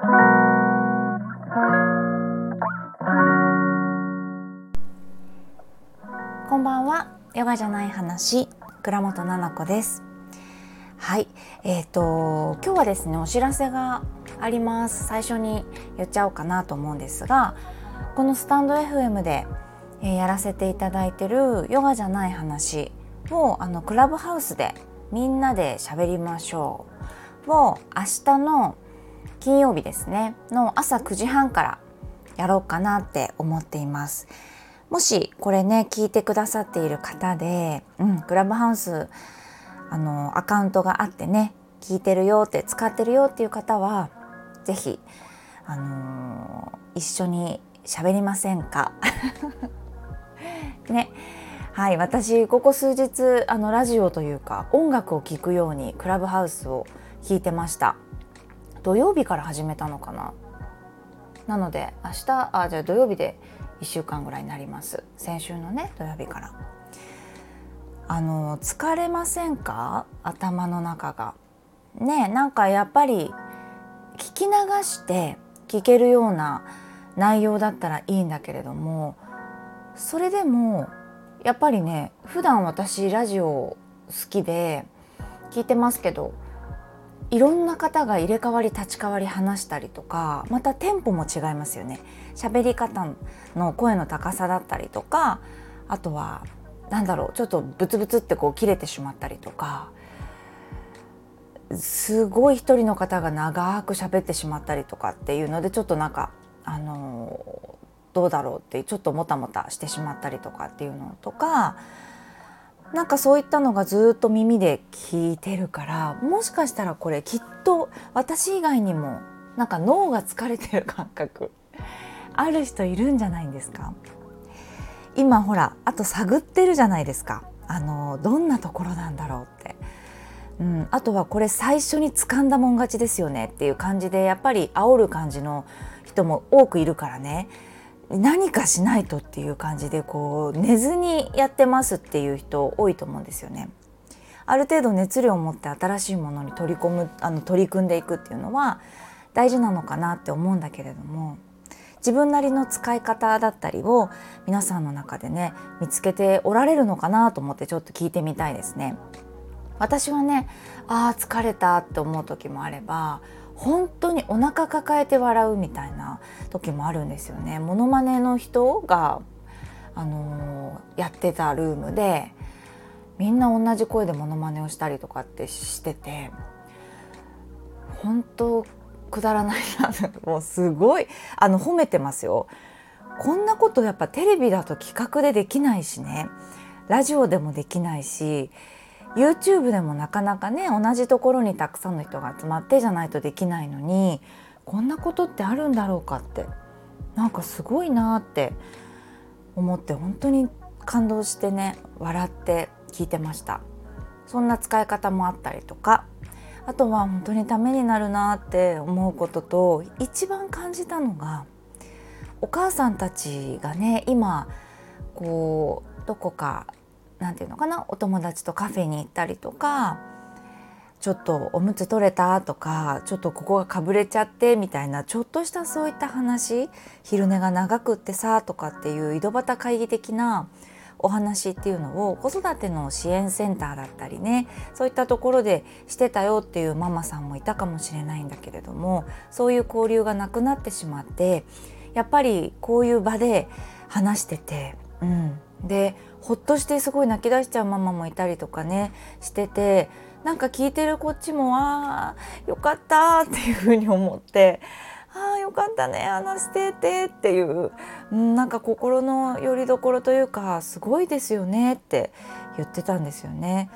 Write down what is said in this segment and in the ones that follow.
こんばんは。ヨガじゃない話。倉本々子です。はい。えーと今日はですねお知らせがあります。最初に言っちゃおうかなと思うんですがこのスタンド FM で、えー、やらせていただいてるヨガじゃない話をあのクラブハウスでみんなで喋りましょう。を明日の金曜日ですね。の朝9時半からやろうかなって思っています。もしこれね聞いてくださっている方で、うん、クラブハウスあのアカウントがあってね聞いてるよって使ってるよっていう方は是非あのー、一緒に喋りませんか？ね。はい私ここ数日あのラジオというか音楽を聴くようにクラブハウスを聞いてました。土曜日から始めたのかな？なので明日あじゃあ土曜日で1週間ぐらいになります。先週のね土曜日から。あの疲れませんか？頭の中が。ねなんかやっぱり聞き流して聞けるような内容だったらいいんだけれどもそれでもやっぱりね普段私ラジオ好きで聞いてますけどいろんな方が入れ替わり立ち替わり話したりとかまたテンポも違いますよね。喋り方の声の高さだったりとかあとは何だろうちょっとブツブツってこう切れてしまったりとかすごい一人の方が長く喋ってしまったりとかっていうのでちょっとなんかあのどうだろうってちょっともたもたしてしまったりとかっていうのとかなんかそういったのがずっと耳で聞いてるからもしかしたらこれきっと私以外にもなんか脳が疲れてる感覚ある人いるんじゃないんですか？今ほらあと探ってるじゃないですか。あのどんなところなんだろうって、うん、あとはこれ最初に掴んだもん勝ちですよねっていう感じでやっぱり煽る感じの人も多くいるからね。何かしないとっていう感じでこう寝ずにやってますっていう人多いと思うんですよね。ある程度熱量を持って新しいものに取り込むあの取り組んでいくっていうのは大事なのかなって思うんだけれども自分なりの使い方だったりを皆さんの中でね見つけておられるのかなと思ってちょっと聞いてみたいですね。私はねあー疲れたって思う時もあれば本当にお腹抱えて笑うみたいな時もあるんですよね。モノマネの人が、あのー、やってたルームでみんな同じ声でモノマネをしたりとかってしてて本当くだらないなもうすごいあの褒めてますよ。こんなことやっぱテレビだと企画でできないしねラジオでもできないし YouTube でもなかなかね同じところにたくさんの人が集まってじゃないとできないのにこんなことってあるんだろうかってなんかすごいなって思って本当に感動してね笑って聞いてました。そんな使い方もあったりとかあとは本当にためになるなって思うことと一番感じたのがお母さんたちがね今こうどこか何て言うのかな？お友達とカフェに行ったりとかちょっとおむつ取れたとかちょっとここがかぶれちゃってみたいなちょっとしたそういった話昼寝が長くってさとかっていう井戸端会議的なお話っていうのを子育ての支援センターだったりねそういったところでしてたよっていうママさんもいたかもしれないんだけれどもそういう交流がなくなってしまってやっぱりこういう場で話してて、うん、でほっとしてすごい泣き出しちゃうママもいたりとかねしててなんか聞いてるこっちもあよかったっていうふうに思ってああよかったね話しててっていう、うん、なんか心の拠り所というかすごいですよねって言ってたんですよね。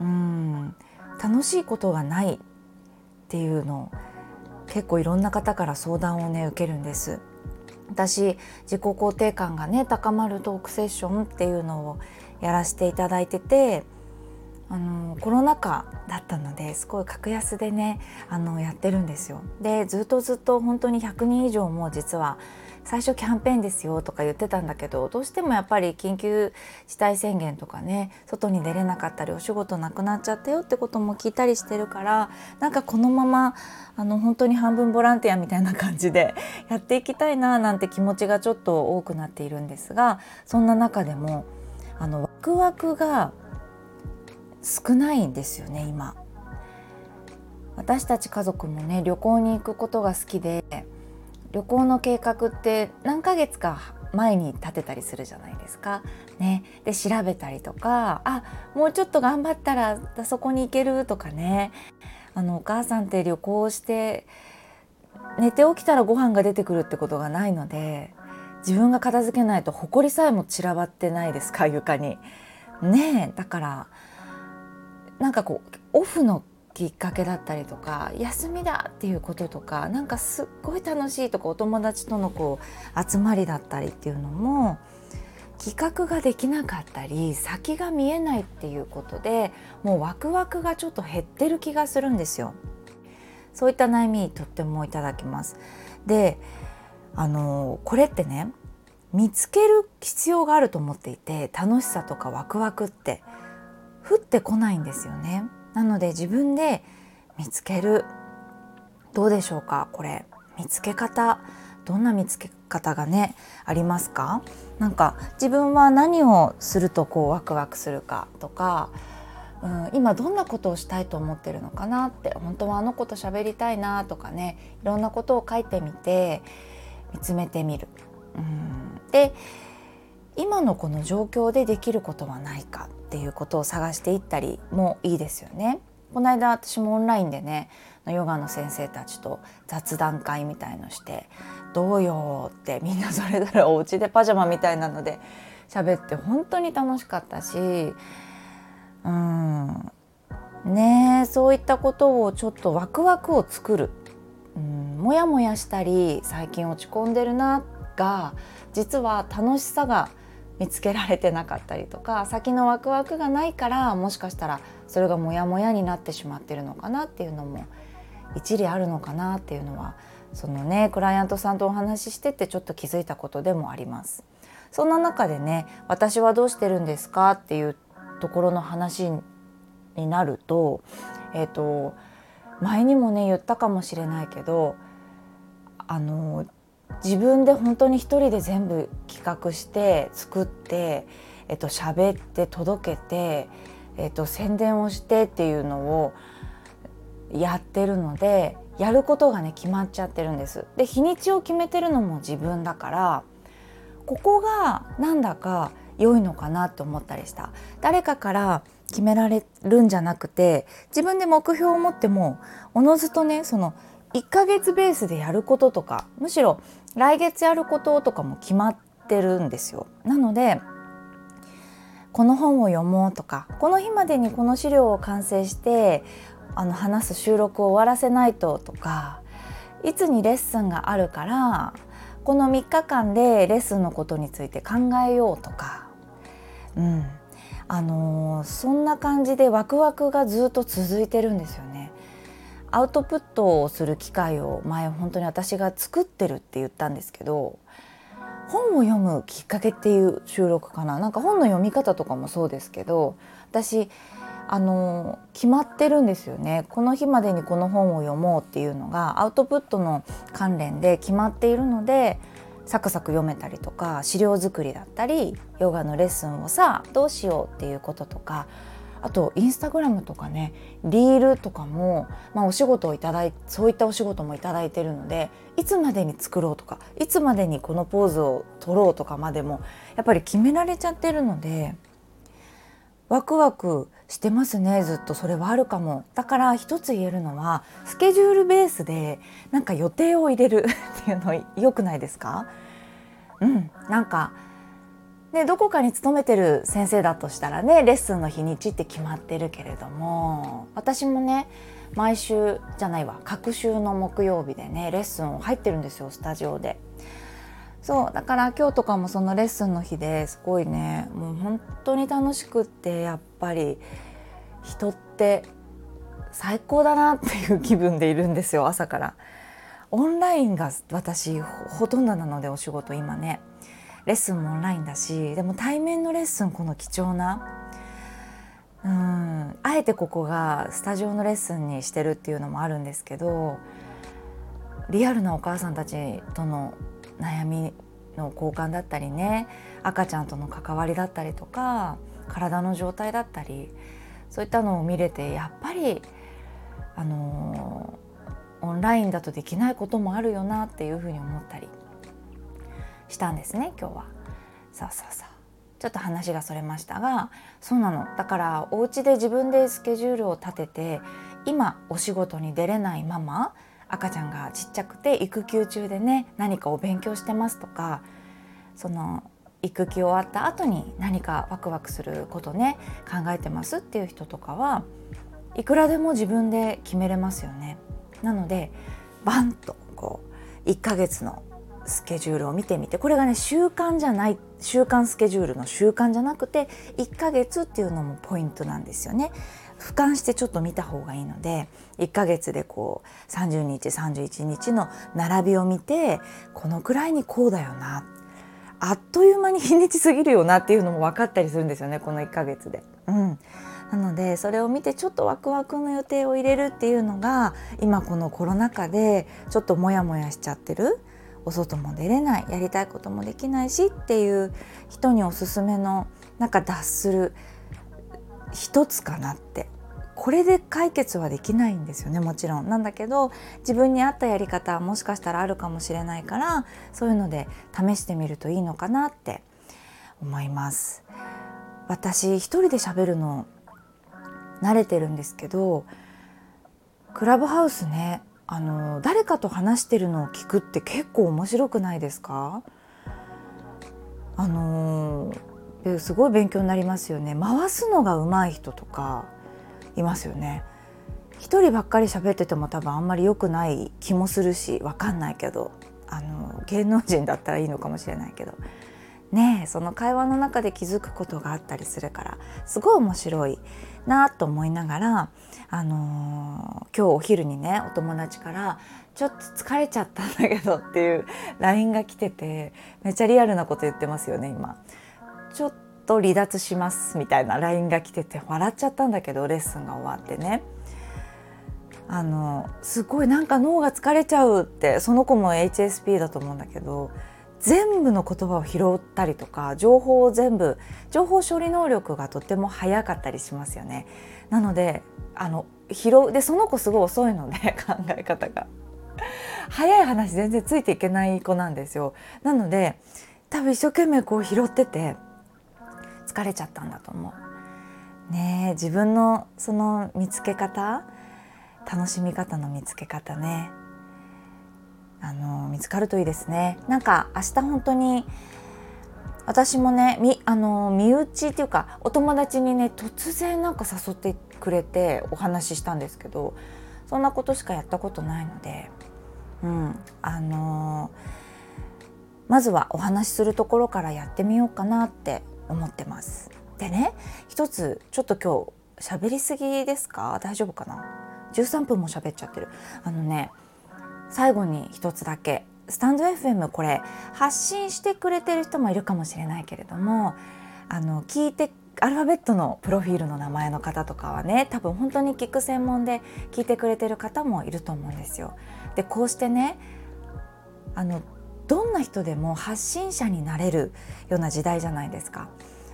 うん楽しいことがないっていうの結構いろんな方から相談をね受けるんです。私自己肯定感がね高まるトークセッションっていうのをやらせていただいててあのコロナ禍だったのですごい格安でねあのやってるんですよ。でずっとずっと本当に100人以上も実は最初キャンペーンですよとか言ってたんだけどどうしてもやっぱり緊急事態宣言とかね外に出れなかったりお仕事なくなっちゃったよってことも聞いたりしてるからなんかこのままあの本当に半分ボランティアみたいな感じで やっていきたいななんて気持ちがちょっと多くなっているんですがそんな中でもあのワクワクが少ないんですよね今。私たち家族もね旅行に行くことが好きで旅行の計画って何ヶ月か前に立てたりするじゃないですか。ね、で調べたりとかあもうちょっと頑張ったらそこに行けるとかねあのお母さんって旅行して寝て起きたらご飯が出てくるってことがないので自分が片付けないと埃さえも散らばってないですか床に。ねだからなんかこうオフのきっかけだったりとか休みだっていうこととかなんかすっごい楽しいとかお友達とのこう集まりだったりっていうのも企画ができなかったり先が見えないっていうことでもうワクワクがちょっと減ってる気がするんですよ。そういった悩みとってもいただきます。であのこれってね見つける必要があると思っていて楽しさとかワクワクって降ってこないんですよね。なので自分で見つける。どうでしょうか？これ。見つけ方。どんな見つけ方がねありますか？なんか自分は何をするとこうワクワクするかとか、うん、今どんなことをしたいと思ってるのかなって本当はあの子と喋りたいなとかねいろんなことを書いてみて見つめてみる。うん、で今のこの状況でできることはないかっていうことを探していったりもいいですよね。この間私もオンラインでねヨガの先生たちと雑談会みたいのして「どうよ」ってみんなそれぞれお家でパジャマみたいなので 喋って本当に楽しかったしうんねそういったことをちょっとワクワクを作る、うん、もやもやしたり最近落ち込んでるなが実は楽しさが見つけられてなかったりとか先のワクワクがないからもしかしたらそれがモヤモヤになってしまってるのかなっていうのも一理あるのかなっていうのはそのねクライアントさんとお話ししててちょっと気づいたことでもあります。そんな中でね私はどうしてるんですかっていうところの話になるとえっ、ー、と前にもね言ったかもしれないけどあの自分で本当に一人で全部企画して作って、えっと喋って届けて、えっと、宣伝をしてっていうのをやってるのでやることがね決まっちゃってるんです。で日にちを決めてるのも自分だからここがなんだか良いのかなと思ったりした誰かから決められるんじゃなくて自分で目標を持ってもおのずとねその1ヶ月ベースでやることとかむしろ来月やることとかも決まってるんですよ。なのでこの本を読もうとかこの日までにこの資料を完成してあの話す収録を終わらせないととかいつにレッスンがあるからこの3日間でレッスンのことについて考えようとか、うんあのー、そんな感じでワクワクがずっと続いてるんですよね。アウトプットをする機会を前本当に私が作ってるって言ったんですけど本を読むきっかけっていう収録かな。なんか本の読み方とかもそうですけど私あの決まってるんですよね。この日までにこの本を読もうっていうのがアウトプットの関連で決まっているのでサクサク読めたりとか資料作りだったりヨガのレッスンをさどうしようっていうこととかあとインスタグラムとかねリールとかも、まあ、お仕事をいただいそういったお仕事もいただいてるのでいつまでに作ろうとかいつまでにこのポーズを取ろうとかまでもやっぱり決められちゃってるのでワクワクしてますねずっとそれはあるかも。だから一つ言えるのはスケジュールベースでなんか予定を入れる っていうの良くないですか？うんなんかでどこかに勤めてる先生だとしたらねレッスンの日にちって決まってるけれども私もね毎週じゃないわ各週の木曜日でねレッスンを入ってるんですよスタジオで。そうだから今日とかもそのレッスンの日ですごいねもう本当に楽しくってやっぱり人って最高だなっていう気分でいるんですよ朝から。オンラインが私ほとんどなのでお仕事今ねレッスンもオンラインだしでも対面のレッスンこの貴重なうんあえてここがスタジオのレッスンにしてるっていうのもあるんですけどリアルなお母さんたちとの悩みの交換だったりね赤ちゃんとの関わりだったりとか体の状態だったりそういったのを見れてやっぱりあのオンラインだとできないこともあるよなっていうふうに思ったり。したんですね今日は。そうそうそうちょっと話がそれましたがそうなのだからお家で自分でスケジュールを立てて今お仕事に出れないまま赤ちゃんがちっちゃくて育休中でね何かを勉強してますとかその育休終わった後に何かワクワクすることね考えてますっていう人とかはいくらでも自分で決めれますよね。なのでバンとこう1ヶ月のスケジュールを見てみてこれがね習慣じゃない習慣スケジュールの習慣じゃなくて1ヶ月っていうのもポイントなんですよね。俯瞰してちょっと見た方がいいので1ヶ月でこう30日31日の並びを見てこのくらいにこうだよなあっという間に日にち過ぎるよなっていうのも分かったりするんですよねこの1ヶ月で。うん、なのでそれを見てちょっとワクワクの予定を入れるっていうのが今このコロナ禍でちょっとモヤモヤしちゃってるお外も出れないやりたいこともできないしっていう人におすすめのなんか脱する一つかなって。これで解決はできないんですよねもちろん。なんだけど自分に合ったやり方もしかしたらあるかもしれないからそういうので試してみるといいのかなって思います。私一人で喋るの慣れてるんですけどクラブハウスねあの誰かと話してるのを聞くって結構面白くないですか？あのすごい勉強になりますよね。回すのが上手い人とかいますよね。一人ばっかり喋ってても多分あんまり良くない気もするし分かんないけどあの芸能人だったらいいのかもしれないけど。ねその会話の中で気づくことがあったりするからすごい面白い。なと思いながら、あのー、今日お昼にねお友達から「ちょっと疲れちゃったんだけど」っていう LINE が来ててめっちゃリアルなこと言ってますよね今。ちょっと離脱しますみたいな LINE が来てて笑っちゃったんだけどレッスンが終わってね。あのすごいなんか脳が疲れちゃうってその子も HSP だと思うんだけど全部の言葉を拾ったりとか情報を全部情報処理能力がとても早かったりしますよね。なのであの拾うでその子すごい遅いので 考え方が。早い話全然ついていけない子なんですよ。なので多分一生懸命こう拾ってて疲れちゃったんだと思う。ね自分のその見つけ方楽しみ方の見つけ方ねあの見つかるといいですね。なんか明日本当に私もねみあの身内っていうかお友達にね突然なんか誘ってくれてお話ししたんですけどそんなことしかやったことないので、うん、あのまずはお話しするところからやってみようかなって思ってます。でね一つちょっと今日喋りすぎですか？大丈夫かな？13分も喋っちゃってる。あのね最後に一つだけスタンド FM これ発信してくれてる人もいるかもしれないけれどもあの聞いてアルファベットのプロフィールの名前の方とかはね多分本当に聞く専門で聞いてくれてる方もいると思うんですよ。でこうしてねあのどんな人でも発信者になれるような時代じゃないですか。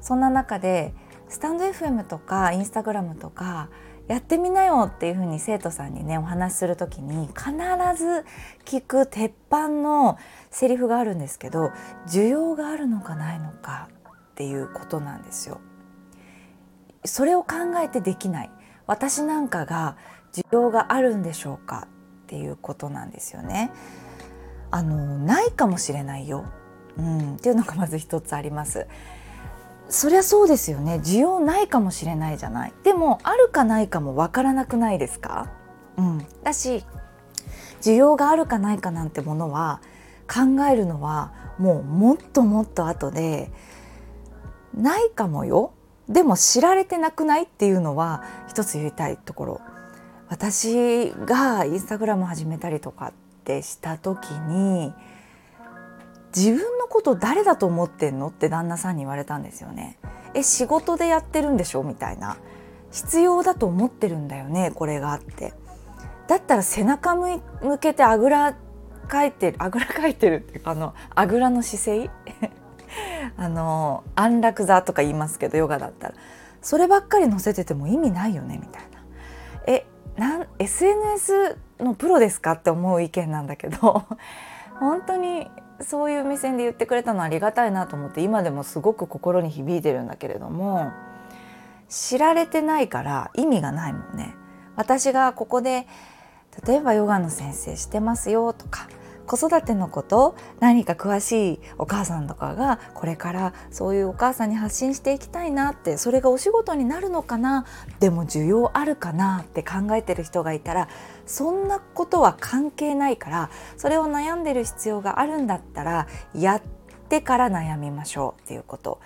そんな中でスタンド FM とかインスタグラムとかやってみなよっていうふうに生徒さんにねお話しする時に必ず聞く鉄板のセリフがあるんですけど需要があるのかないのかっていうことなんですよ。それを考えてできない私なんかが需要があるんでしょうかっていうことなんですよね。あのないかもしれないよ、うん、っていうのがまず一つあります。そりゃそうですよね。需要ないかもしれないじゃない。でもあるかないかもわからなくないですか、うん、だし需要があるかないかなんてものは考えるのはもうもっともっと後でないかもよ。でも知られてなくないっていうのは一つ言いたいところ。私がインスタグラム始めたりとかっってした時に自分のこと誰だと思ってんのって旦那さんに言われたんですよね。え仕事でやってるんでしょみたいな。必要だと思ってるんだよねこれがあって。だったら背中向けてあぐらかいてるあぐらかいてるっていうかあのあぐらの姿勢？あの安楽座とか言いますけどヨガだったら。そればっかり載せてても意味ないよねみたいな。えなん SNS のプロですかって思う意見なんだけど。本当にそういう目線で言ってくれたのはありがたいなと思って今でもすごく心に響いてるんだけれども知られてないから意味がないもんね。私がここで例えばヨガの先生してますよとか子育てのこと何か詳しいお母さんとかがこれからそういうお母さんに発信していきたいなってそれがお仕事になるのかなでも需要あるかなって考えてる人がいたらそんなことは関係ないからそれを悩んでる必要があるんだったらやってから悩みましょうっていうこと。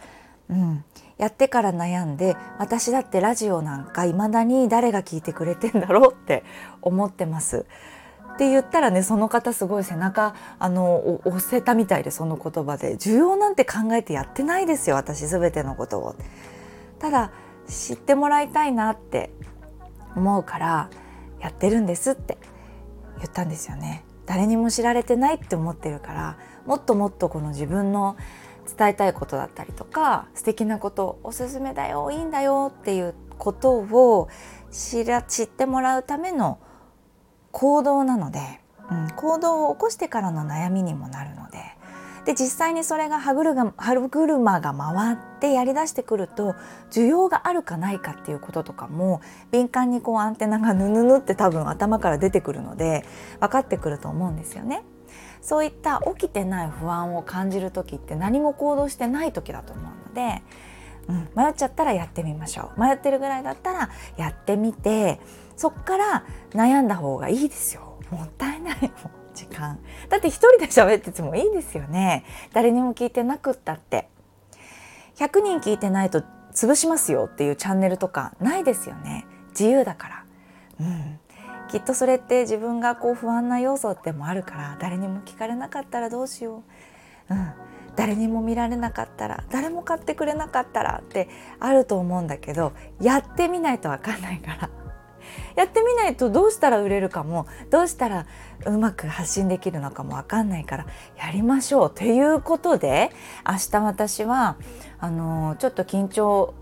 うん、やってから悩んで私だってラジオなんか未だに誰が聞いてくれてんだろうって思ってます。って言ったらねその方すごい背中あの押せたみたいでその言葉で需要なんて考えてやってないですよ私全てのことを。ただ知ってもらいたいなって思うからやってるんですって言ったんですよね。誰にも知られてないって思ってるからもっともっとこの自分の伝えたいことだったりとか素敵なことおすすめだよいいんだよっていうことを知ら知ってもらうための行動なので、うん、行動を起こしてからの悩みにもなるのでで実際にそれが歯車が回ってやりだしてくると需要があるかないかっていうこととかも敏感にこうアンテナがヌヌヌって多分頭から出てくるので分かってくると思うんですよね。そういった起きてない不安を感じる時って何も行動してない時だと思うので、うん、迷っちゃったらやってみましょう迷ってるぐらいだったらやってみてそっから悩んだ方がいいですよ。もったいないもん時間。だって一人で喋っててもいいですよね。誰にも聞いてなくったって。100人聞いてないと潰しますよっていうチャンネルとかないですよね。自由だから。うん。きっとそれって自分がこう不安な要素ってもあるから誰にも聞かれなかったらどうしよう、うん、誰にも見られなかったら誰も買ってくれなかったらってあると思うんだけどやってみないと分かんないから。やってみないとどうしたら売れるかもどうしたらうまく発信できるのかも分かんないからやりましょうということで明日私はあのちょっと緊張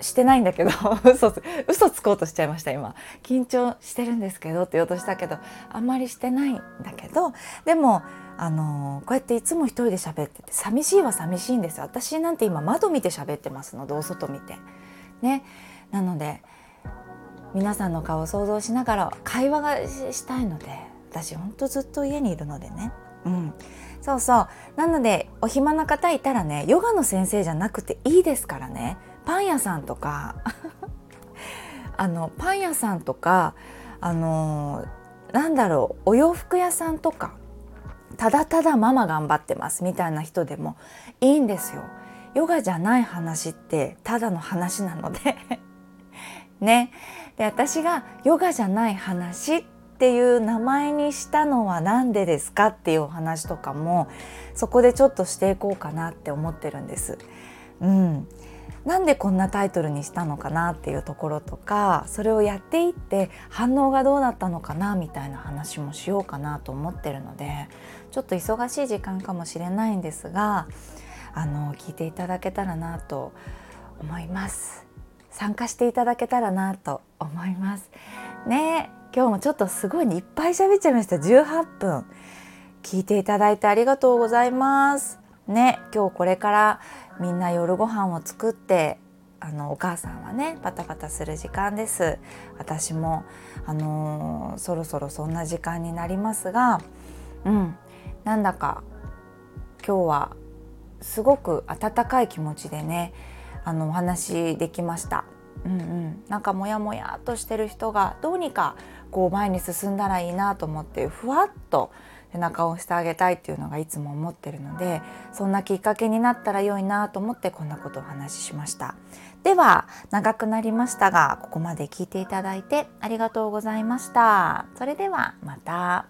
してないんだけど 嘘嘘つこうとしちゃいました今。緊張してるんですけどって言おうとしたけどあんまりしてないんだけどでもあのこうやっていつも一人で喋ってて寂しいは寂しいんです私なんて今窓見て喋ってますのでお外見て。ね。なので皆さんの顔を想像しながら会話がしたいので私ほんとずっと家にいるのでね。うん。そうそう。なのでお暇な方いたらねヨガの先生じゃなくていいですからね。パン屋さんとか あのパン屋さんとかあのなんだろうお洋服屋さんとかただただママ頑張ってますみたいな人でもいいんですよ。ヨガじゃない話ってただの話なので。ね。で私がヨガじゃない話っていう名前にしたのは何でですかっていうお話とかもそこでちょっとしていこうかなって思ってるんです。うん、なんでこんなタイトルにしたのかなっていうところとかそれをやっていって反応がどうだったのかなみたいな話もしようかなと思ってるのでちょっと忙しい時間かもしれないんですがあの聞いていただけたらなと思います。参加していただけたらなと思います。ね今日もちょっとすごいいっぱい喋っちゃいました。18分。聞いていただいてありがとうございます。ね今日これからみんな夜ご飯を作ってあのお母さんはねバタバタする時間です。私もあのー、そろそろそんな時間になりますがうんなんだか今日はすごく温かい気持ちでねあのお話できました。うんうん、なんかモヤモヤとしてる人がどうにかこう前に進んだらいいなと思ってふわっと背中を押してあげたいっていうのがいつも思ってるのでそんなきっかけになったら良いなと思ってこんなことをお話ししましたでは長くなりましたがここまで聞いていただいてありがとうございましたそれではまた。